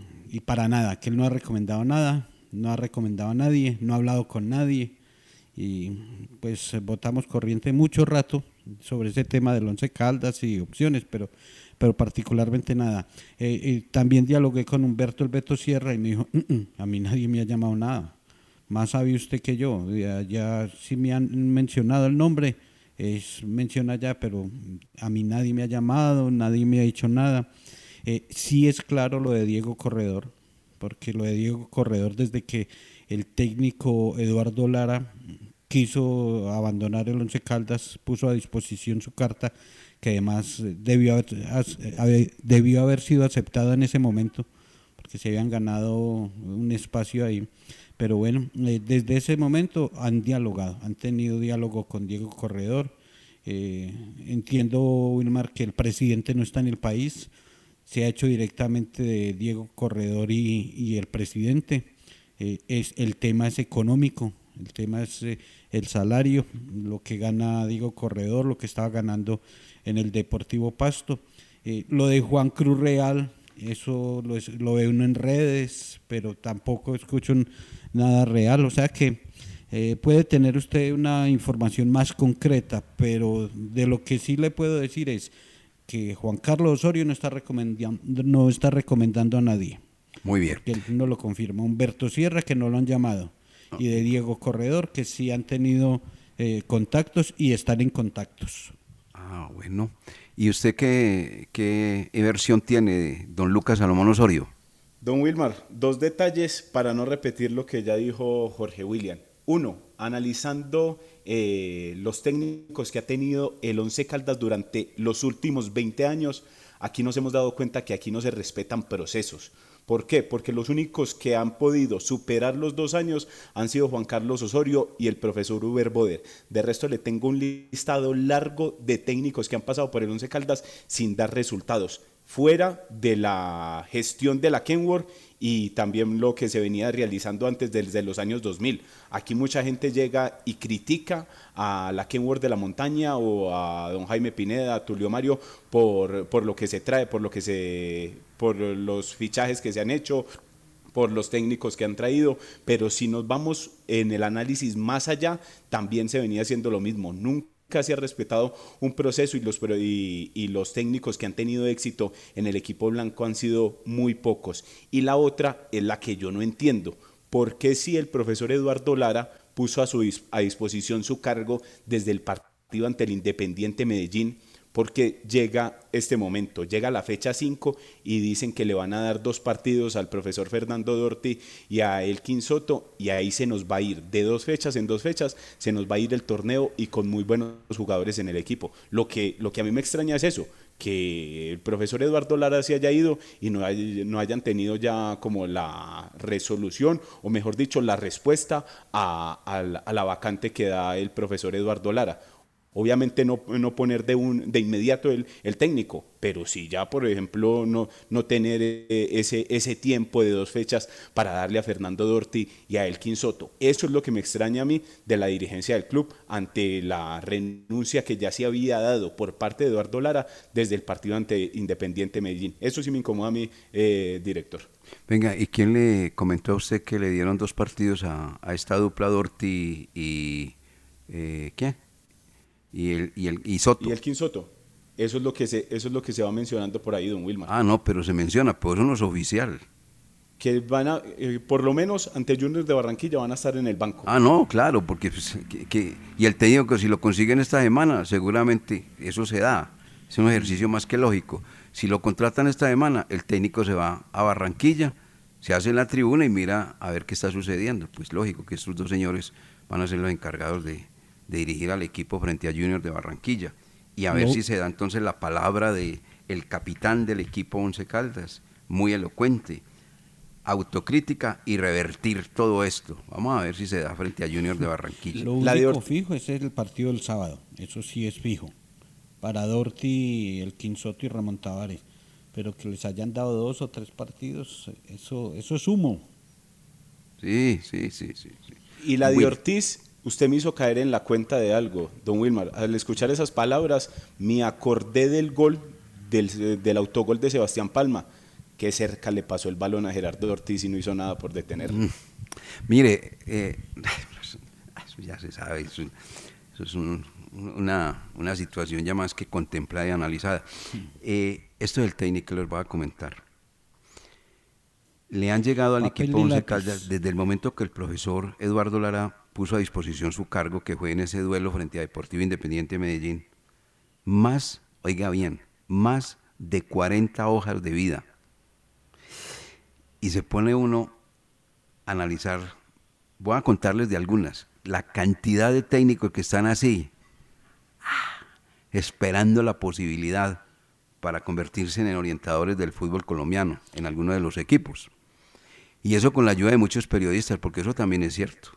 para nada, que él no ha recomendado nada, no ha recomendado a nadie, no ha hablado con nadie. Y pues votamos corriente mucho rato sobre ese tema del Once Caldas y opciones, pero, pero particularmente nada. Eh, también dialogué con Humberto El Beto Sierra y me dijo, mm, mm, a mí nadie me ha llamado nada. Más sabe usted que yo, ya, ya sí me han mencionado el nombre, es, menciona ya, pero a mí nadie me ha llamado, nadie me ha dicho nada. Eh, sí es claro lo de Diego Corredor, porque lo de Diego Corredor desde que el técnico Eduardo Lara quiso abandonar el Once Caldas, puso a disposición su carta, que además debió haber, debió haber sido aceptada en ese momento, porque se habían ganado un espacio ahí. Pero bueno, eh, desde ese momento han dialogado, han tenido diálogo con Diego Corredor. Eh, entiendo, Wilmar, que el presidente no está en el país, se ha hecho directamente de Diego Corredor y, el presidente. Eh, es, el tema es económico, el tema es el salario, lo que gana Diego Corredor, lo que estaba ganando en el Deportivo Pasto. lo de Juan Cruz Real, eso lo, lo, ve uno en redes, pero tampoco escucho nada real. O sea que eh, puede tener usted una información más concreta, pero de lo que sí le puedo decir es que Juan Carlos Osorio no está recomendando, no está recomendando a nadie. Muy bien. Que él no lo confirma. Humberto Sierra, que no lo han llamado. Y de Diego Corredor, que sí han tenido eh, contactos y están en contactos. Ah, bueno. ¿Y usted qué, qué versión tiene, don Lucas Salomón Osorio? Don Wilmar, dos detalles para no repetir lo que ya dijo Jorge William. Uno, analizando eh, los técnicos que ha tenido el Once Caldas durante los últimos 20 años, aquí nos hemos dado cuenta que aquí no se respetan procesos. ¿Por qué? Porque los únicos que han podido superar los dos años han sido Juan Carlos Osorio y el profesor Uber Boder. De resto le tengo un listado largo de técnicos que han pasado por el Once Caldas sin dar resultados fuera de la gestión de la Kenworth y también lo que se venía realizando antes desde los años 2000. Aquí mucha gente llega y critica a la Kenworth de la montaña o a don Jaime Pineda, a Tulio Mario por, por lo que se trae, por lo que se por los fichajes que se han hecho, por los técnicos que han traído, pero si nos vamos en el análisis más allá, también se venía haciendo lo mismo. Casi ha respetado un proceso y los, y, los técnicos que han tenido éxito en el equipo blanco han sido muy pocos. Y la otra es la que yo no entiendo. ¿Por qué si el profesor Eduardo Lara puso a, su, a disposición su cargo desde el partido ante el Independiente Medellín? Porque llega este momento, llega la fecha 5 y dicen que le van a dar dos partidos al profesor Fernando Dorti y a Elkin Soto y ahí se nos va a ir de dos fechas en dos fechas, se nos va a ir el torneo y con muy buenos jugadores en el equipo. Lo que, lo que a mí me extraña es eso, que el profesor Eduardo Lara se haya ido y no, no hayan tenido ya como la resolución, o mejor dicho, la respuesta a, a la vacante que da el profesor Eduardo Lara Obviamente no, no poner de, un, de inmediato el, el, técnico, pero sí ya, por ejemplo, no, no tener eh, ese, ese tiempo de dos fechas para darle a Fernando Dorti y a Elkin Soto. Eso es lo que me extraña a mí de la dirigencia del club ante la renuncia que ya se había dado por parte de Eduardo Lara desde el partido ante Independiente Medellín. Eso sí me incomoda a mí, eh, director. Venga, ¿y quién le comentó a usted que le dieron dos partidos a, esta dupla Dorti y... Eh, ¿Qué? Y el, y el y Soto. Y el Quinsoto. Eso es lo que se, eso es lo que se va mencionando por ahí, don Wilmar. Ah, no, pero se menciona, pero eso no es oficial. Que van a, eh, por lo menos ante Juniors de Barranquilla van a estar en el banco. Ah, no, claro, porque pues, que, y el técnico que si lo consiguen esta semana, seguramente eso se da. Es un ejercicio más que lógico. Si lo contratan esta semana, el técnico se va a Barranquilla, se hace en la tribuna y mira a ver qué está sucediendo. Pues lógico que estos dos señores van a ser los encargados de, de dirigir al equipo frente a Junior de Barranquilla y a ver si se da entonces la palabra de el capitán del equipo Once Caldas, muy elocuente, autocrítica y revertir todo esto. Vamos a ver si se da frente a Junior de Barranquilla. Lo único fijo es el partido del sábado, eso sí es fijo. Para Dorti, el Quinsoto y Ramón Tavares. Pero que les hayan dado dos o tres partidos, eso, eso es humo. Sí, sí, sí, sí. Y la de Ortiz usted me hizo caer en la cuenta de algo, don Wilmar. Al escuchar esas palabras, me acordé del gol, del, autogol de Sebastián Palma, que cerca le pasó el balón a Gerardo Ortiz y no hizo nada por detenerlo. Mm. Mire, eh, eso ya se sabe, eso, es una, situación ya más que contemplada y analizada. Eh, esto del técnico les voy a comentar. Le han llegado al equipo Once Caldas desde el momento que el profesor Eduardo Lara puso a disposición su cargo, que fue en ese duelo frente a Deportivo Independiente de Medellín, más, oiga bien, más de 40 hojas de vida. Y se pone uno a analizar, voy a contarles de algunas, la cantidad de técnicos que están así, esperando la posibilidad para convertirse en orientadores del fútbol colombiano en alguno de los equipos. Y eso con la ayuda de muchos periodistas, porque eso también es cierto.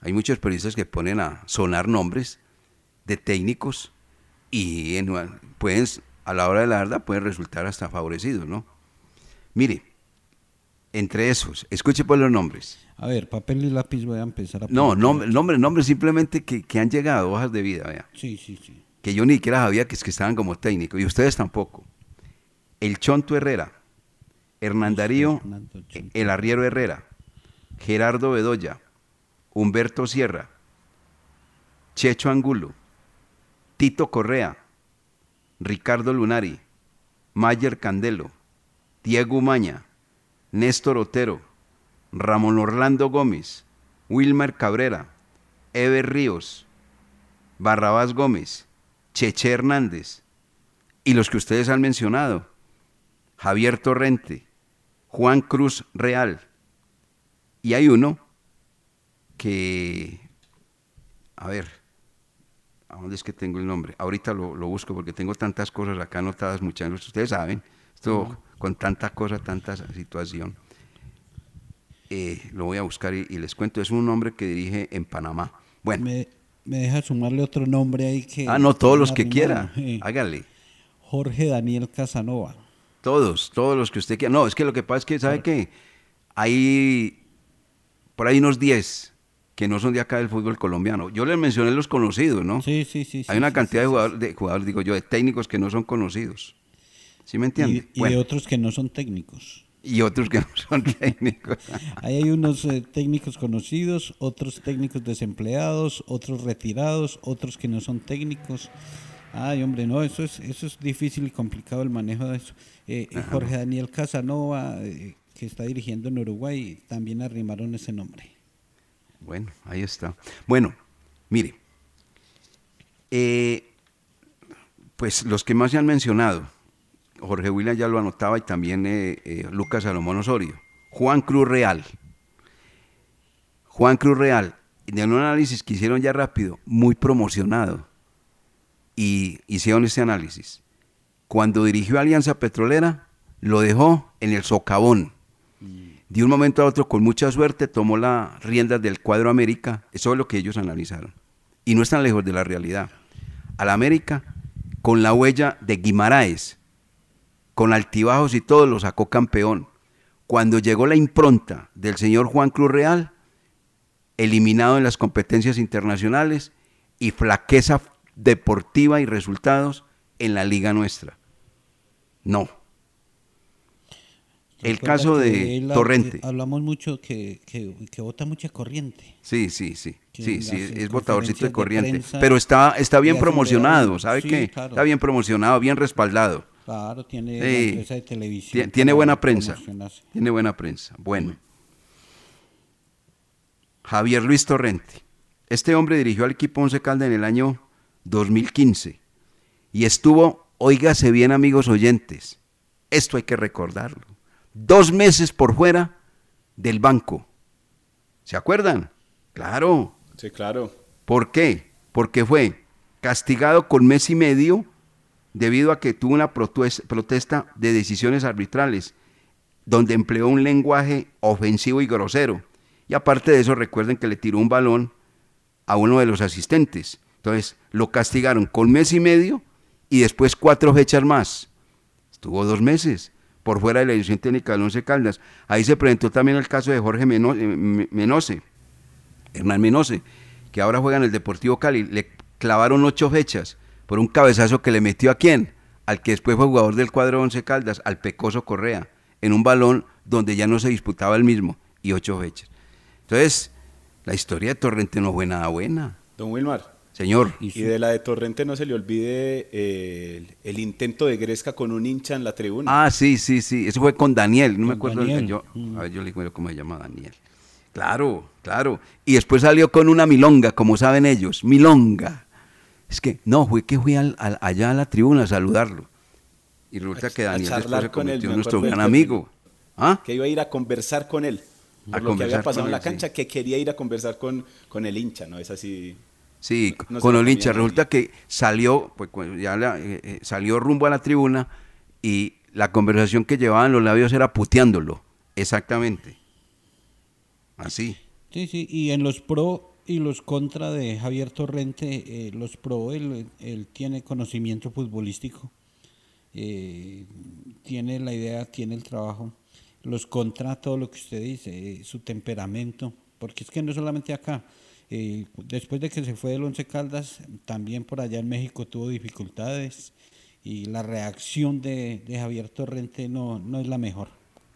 Hay muchos periodistas que ponen a sonar nombres de técnicos y pueden, a la hora de la verdad pueden resultar hasta favorecidos, ¿no? Mire, entre esos, escuche por los nombres. A ver, papel y lápiz voy a empezar a... No, nombres, nombres, nombres simplemente que, han llegado, hojas de vida, vea. Sí, sí, sí. Que yo ni siquiera sabía que, es que estaban como técnicos, y ustedes tampoco. El Chonto Herrera, Hernán Darío, el Arriero Herrera, Gerardo Bedoya, Humberto Sierra, Checho Angulo, Tito Correa, Ricardo Lunari, Mayer Candelo, Diego Maña, Néstor Otero, Ramón Orlando Gómez, Wilmer Cabrera, Eber Ríos, Barrabás Gómez, Cheche Hernández y los que ustedes han mencionado, Javier Torrente, Juan Cruz Real. Y hay uno que, a ver, ¿a dónde es que tengo el nombre? Ahorita lo, lo busco porque tengo tantas cosas acá anotadas, muchachos. Ustedes saben, esto con tanta cosa, tanta situación. Eh, lo voy a buscar y, y les cuento. Es un hombre que dirige en Panamá. Bueno. Me, me deja sumarle otro nombre ahí que... Ah, no, todos los que quiera. Sí. Hágale. Jorge Daniel Casanova. Todos, todos los que usted quiera. No, es que lo que pasa es que, ¿sabe qué? Hay por ahí unos 10 que no son de acá del fútbol colombiano. Yo les mencioné los conocidos, ¿no? Sí, sí, sí. Hay una cantidad de, jugadores, de jugadores, digo yo, de técnicos que no son conocidos. ¿Sí me Y, entiende? y Bueno, de otros que no son técnicos. y otros que no son técnicos. Ahí hay unos eh, técnicos conocidos, otros técnicos desempleados, otros retirados, otros que no son técnicos. Ay, hombre, no, eso es, eso es difícil y complicado el manejo de eso. Eh, eh. Jorge Daniel Casanova, eh, que está dirigiendo en Uruguay, también arrimaron ese nombre. Bueno, ahí está. Bueno, mire, eh, pues los que más se han mencionado, Jorge William ya lo anotaba y también eh, eh, Lucas Salomón Osorio, Juan Cruz Real. Juan Cruz Real, de un análisis que hicieron ya rápido, muy promocionado, y hicieron este análisis. Cuando dirigió Alianza Petrolera, lo dejó en el socavón. De un momento a otro, con mucha suerte, tomó las riendas del cuadro América. Eso es lo que ellos analizaron. Y no están lejos de la realidad. Al América, con la huella de Guimaraes, con altibajos y todo, lo sacó campeón. Cuando llegó la impronta del señor Juan Cruz Real, eliminado en las competencias internacionales y flaqueza deportiva y resultados en la liga nuestra. No. El caso de Torrente. eh, hablamos mucho que, que, que bota mucha corriente. Sí, sí, sí. que Sí, sí, es botadorcito de corriente. Pero está, está bien promocionado. ¿sabe Sí, qué? claro. Está bien promocionado, bien respaldado. Claro, tiene Sí. la empresa de televisión. Tie- Tiene buena prensa. Tiene buena prensa. Bueno. Javier Luis Torrente. Este hombre dirigió al equipo Once Calda en el año 2015 y estuvo, óigase bien amigos oyentes, esto hay que recordarlo, dos meses por fuera del banco. ¿Se acuerdan? Claro. Sí, claro. ¿Por qué? Porque fue castigado con mes y medio debido a que tuvo una protesta de decisiones arbitrales, donde empleó un lenguaje ofensivo y grosero. Y aparte de eso, recuerden que le tiró un balón a uno de los asistentes. Entonces, lo castigaron con mes y medio y después cuatro fechas más. Estuvo dos meses por fuera de la edición técnica del Once Caldas. Ahí se presentó también el caso de Jorge eh, Me- Menose, Hernán Menose, que ahora juega en el Deportivo Cali. Le clavaron ocho fechas por un cabezazo que le metió a quién? Al que después fue jugador del cuadro Once Caldas, al Pecoso Correa, en un balón donde ya no se disputaba el mismo, y ocho fechas. Entonces, la historia de Torrente no fue nada buena. Don Wilmar. Señor. Y de la de Torrente no se le olvide eh, el, el intento de Gresca con un hincha en la tribuna. Ah, sí, sí, sí. Eso fue con Daniel. No me acuerdo. el- Daniel. Yo, a ver, yo le digo cómo se llama Daniel. Claro, claro. Y después salió con una milonga, como saben ellos. Milonga. Es que, no, fue que fui al- al- allá a la tribuna a saludarlo. Y resulta que a Daniel después se convirtió en nuestro gran amigo. ¿Ah? Que iba a ir a conversar con él. A Por lo que había pasado en la sí. cancha, que quería ir a conversar con, con el hincha, ¿no? Es así. Sí, No con lo Olincha. comía nadie. Resulta que salió, pues ya la- eh, eh, salió rumbo a la tribuna y la conversación que llevaban los labios era puteándolo. Exactamente. Así. Sí, sí, y en los pro y los contra de Javier Torrente, eh, los pro, él, él tiene conocimiento futbolístico, eh, tiene la idea, tiene el trabajo. Los contra, todo lo que usted dice, eh, su temperamento, porque es que no solamente acá, eh, después de que se fue del Once Caldas, también por allá en México tuvo dificultades y la reacción de, de Javier Torrente no, no es la mejor.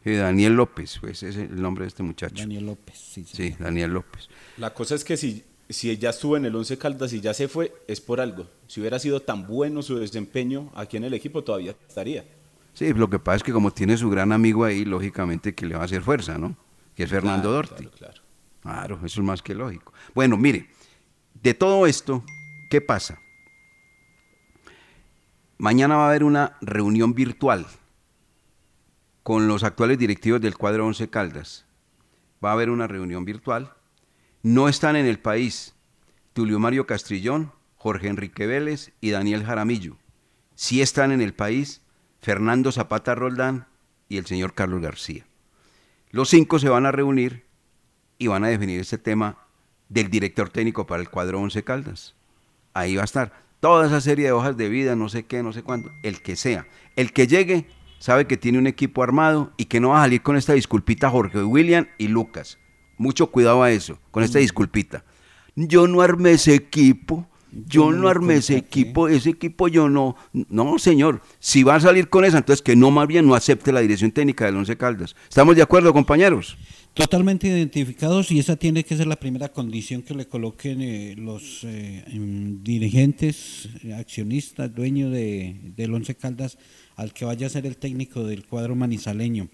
Sí, Daniel López, pues ese es el nombre de este muchacho. Daniel López, sí. Sí, Daniel López. La cosa es que si, si ya estuvo en el Once Caldas y ya se fue, es por algo. Si hubiera sido tan bueno su desempeño aquí en el equipo, todavía estaría. Sí, lo que pasa es que como tiene su gran amigo ahí, lógicamente que le va a hacer fuerza, ¿no? Que es Fernando Claro, Dorti. claro, claro. Claro, eso es más que lógico. Bueno, mire, de todo esto, ¿qué pasa? Mañana va a haber una reunión virtual con los actuales directivos del cuadro 11 Caldas. Va a haber una reunión virtual. No están en el país Tulio Mario Castrillón, Jorge Enrique Vélez y Daniel Jaramillo. Sí están en el país Fernando Zapata Roldán y el señor Carlos García. Los cinco se van a reunir y van a definir este tema del director técnico para el cuadro 11 Caldas. Ahí va a estar toda esa serie de hojas de vida, no sé qué, no sé cuándo, el que sea. El que llegue sabe que tiene un equipo armado y que no va a salir con esta disculpita Jorge, William y Lucas. Mucho cuidado a eso, con esta mm. disculpita. Yo no armé ese equipo, yo no armé ese equipo, ese equipo yo no. No, señor, si va a salir con esa, entonces que no más bien no acepte la dirección técnica del Once Caldas. ¿Estamos de acuerdo, compañeros? Totalmente identificados y esa tiene que ser la primera condición que le coloquen eh, los eh, em, dirigentes, accionistas, dueños de, del Once Caldas al que vaya a ser el técnico del cuadro manizaleño.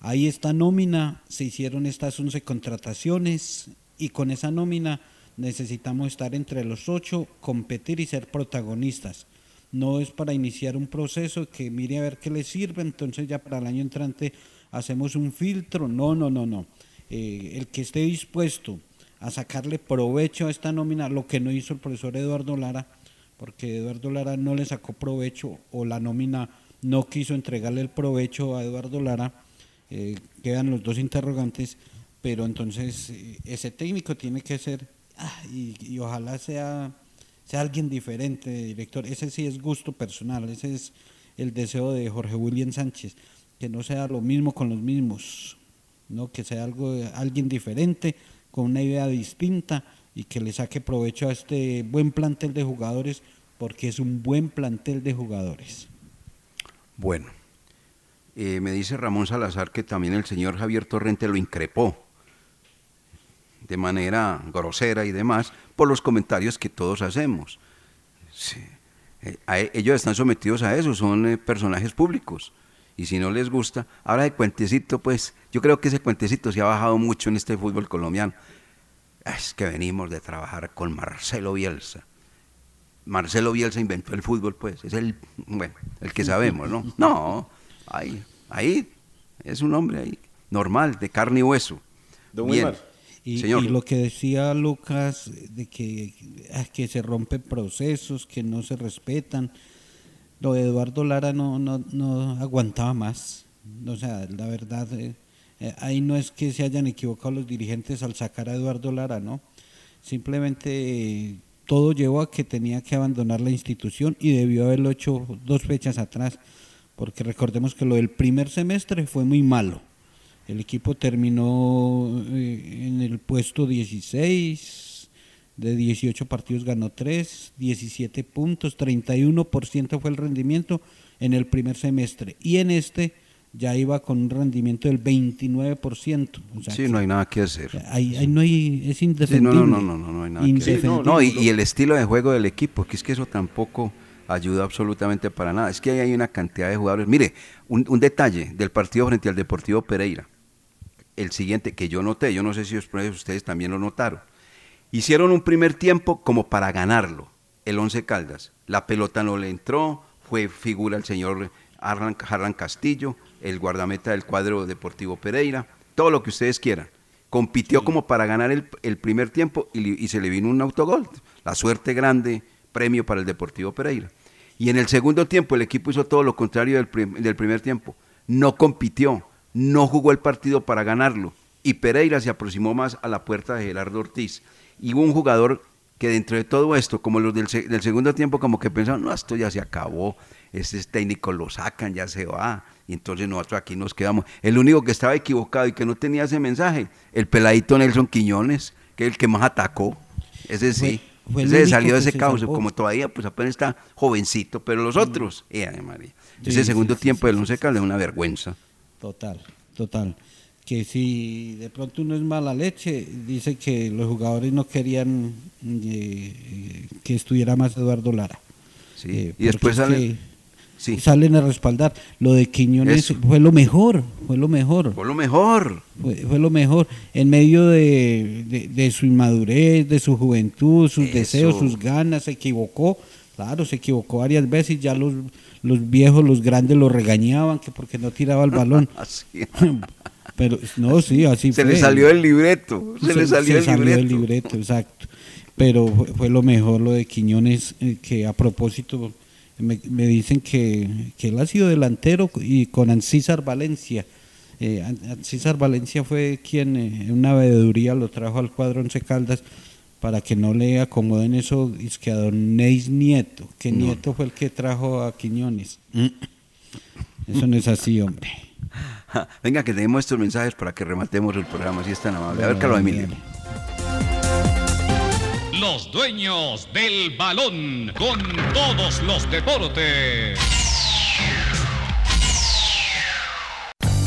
Ahí está nómina, se hicieron estas 11 contrataciones y con esa nómina necesitamos estar entre los ocho, competir y ser protagonistas. No es para iniciar un proceso que mire a ver qué le sirve, entonces ya para el año entrante hacemos un filtro. No, no, no, no. Eh, el que esté dispuesto a sacarle provecho a esta nómina, lo que no hizo el profesor Eduardo Lara, porque Eduardo Lara no le sacó provecho o la nómina no quiso entregarle el provecho a Eduardo Lara, eh, quedan los dos interrogantes, pero entonces eh, ese técnico tiene que ser, ah, y, ojalá sea, sea alguien diferente, director, ese sí es gusto personal, ese es el deseo de Jorge William Sánchez, que no sea lo mismo con los mismos, ¿no? que sea algo, alguien diferente, con una idea distinta y que le saque provecho a este buen plantel de jugadores, porque es un buen plantel de jugadores. Bueno, eh, me dice Ramón Salazar que también el señor Javier Torrente lo increpó de manera grosera y demás por los comentarios que todos hacemos. Eh, e, ellos están sometidos a eso, son eh, personajes públicos. Y si no les gusta, ahora de cuentecito, pues yo creo que ese cuentecito se ha bajado mucho en este fútbol colombiano. Es que venimos de trabajar con Marcelo Bielsa. Marcelo Bielsa inventó el fútbol, pues, es el, bueno, el que sabemos, ¿no? No, ahí, ahí, es un hombre ahí, normal, de carne y hueso. Bien. Y, Señor. y, lo que decía Lucas, de que, ah, que se rompen procesos, que no se respetan, lo de Eduardo Lara no, no, no aguantaba más. O sea, la verdad, eh, eh, ahí no es que se hayan equivocado los dirigentes al sacar a Eduardo Lara, ¿no? Simplemente todo llevó a que tenía que abandonar la institución y debió haberlo hecho dos fechas atrás, porque recordemos que lo del primer semestre fue muy malo. El equipo terminó eh, puesto 16, de 18 partidos ganó 3, 17 puntos, 31% fue el rendimiento en el primer semestre. Y en este ya iba con un rendimiento del 29%. sí, no hay nada que hacer. Ahí, no hay, es indefendible. no, no, no, no, no, hay nada que hacer. No, y, el estilo de juego del equipo, que es que eso tampoco ayuda absolutamente para nada. Es que ahí hay una cantidad de jugadores. Mire, un, un detalle del partido frente al Deportivo Pereira. El siguiente que yo noté, yo no sé si ustedes también lo notaron. Hicieron un primer tiempo como para ganarlo, el Once Caldas. La pelota no le entró, fue figura el señor Harlan Castillo, el guardameta del cuadro Deportivo Pereira, todo lo que ustedes quieran. Compitió como para ganar el, primer tiempo y, se le vino un autogol. La suerte grande, premio para el Deportivo Pereira. Y en el segundo tiempo el equipo hizo todo lo contrario del, del primer tiempo. No compitió, no jugó el partido para ganarlo. Y Pereira se aproximó más a la puerta de Gerardo Ortiz. Y hubo un jugador que dentro de todo esto, como los del, del segundo tiempo, como que pensaron, no, esto ya se acabó, este técnico lo sacan, ya se va, y entonces nosotros aquí nos quedamos. El único que estaba equivocado y que no tenía ese mensaje, el peladito Nelson Quiñones, que es el que más atacó, ese sí. ese salió de ese caos, como todavía pues apenas está jovencito, pero los otros, eh, María. ese segundo tiempo del Once Caldas es una vergüenza. Total, total. Que si de pronto uno es mala leche, dice que los jugadores no querían eh, que estuviera más Eduardo Lara. Sí, eh, y después sale salen a respaldar. Lo de Quiñones fue lo mejor, fue lo mejor. Fue lo mejor. Fue, lo mejor. En medio de, su inmadurez, de su juventud, sus deseos, sus ganas, se equivocó, Claro, se equivocó varias veces, ya los, los viejos, los grandes lo regañaban que porque no tiraba el balón. Así. Pero no, sí, así Se fue. le salió el libreto, se, le salió, el, libreto. el libreto, exacto. Pero fue, fue lo mejor lo de Quiñones, eh, que a propósito me, me dicen que, que él ha sido delantero y con Ancísar Valencia. Eh, Ancísar Valencia fue quien eh, en una veeduría lo trajo al cuadro Once Caldas para que no le acomoden eso, es que a don Neis Nieto, que No. Nieto fue el que trajo a Quiñones. Mm. Eso no es así, hombre. Venga, que tenemos estos mensajes para que rematemos el programa, si es tan amable. A ver, Carlos Emilio. Los dueños del balón con todos los deportes.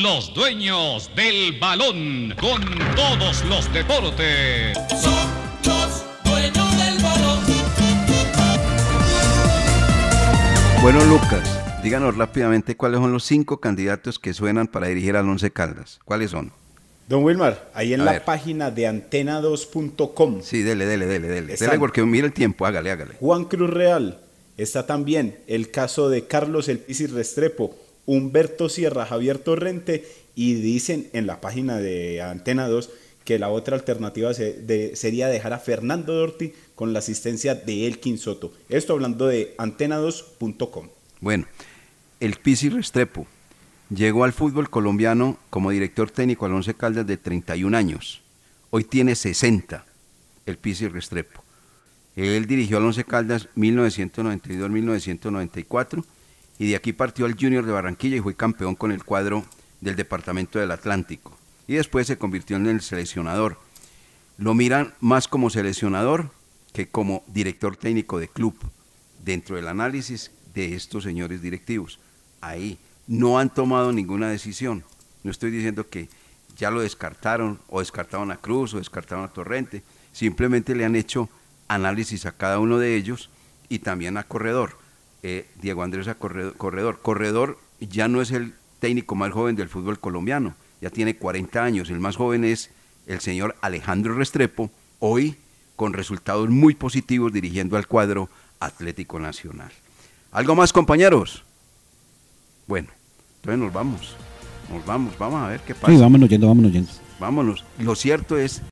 Los dueños del balón con todos los deportes. Los dueños del balón. Bueno, Lucas, díganos rápidamente cuáles son los cinco candidatos que suenan para dirigir al Once Caldas. ¿Cuáles son? Don Wilmar, ahí en A la ver. página de antena2.com. Sí, dele, dele, dele, dele. Están- Dele porque mira el tiempo, hágale, hágale. Juan Cruz Real. Está también el caso de Carlos El Pisi Restrepo, Humberto Sierra, Javier Torrente y dicen en la página de Antena 2 que la otra alternativa sería dejar a Fernando Dorti con la asistencia de Elkin Soto. Esto hablando de antena2.com. Bueno, el Pisi Restrepo llegó al fútbol colombiano como director técnico al Once Caldas de 31 años. Hoy tiene 60, el Pisi Restrepo. Él dirigió al Once Caldas 1992-1994 y de aquí partió al Junior de Barranquilla y fue campeón con el cuadro del Departamento del Atlántico. Y después se convirtió en el seleccionador. Lo miran más como seleccionador que como director técnico de club dentro del análisis de estos señores directivos. Ahí no han tomado ninguna decisión. No estoy diciendo que ya lo descartaron o descartaron a Cruz o descartaron a Torrente. Simplemente le han hecho análisis a cada uno de ellos y también a Corredor. Eh, Diego Andrés a Corredor, Corredor. Corredor ya no es el técnico más joven del fútbol colombiano, ya tiene 40 años. El más joven es el señor Alejandro Restrepo, hoy con resultados muy positivos dirigiendo al cuadro Atlético Nacional. ¿Algo más, compañeros? Bueno, entonces nos vamos. Nos vamos, vamos a ver qué pasa. Sí, vámonos yendo, vámonos yendo. Vámonos. Lo cierto es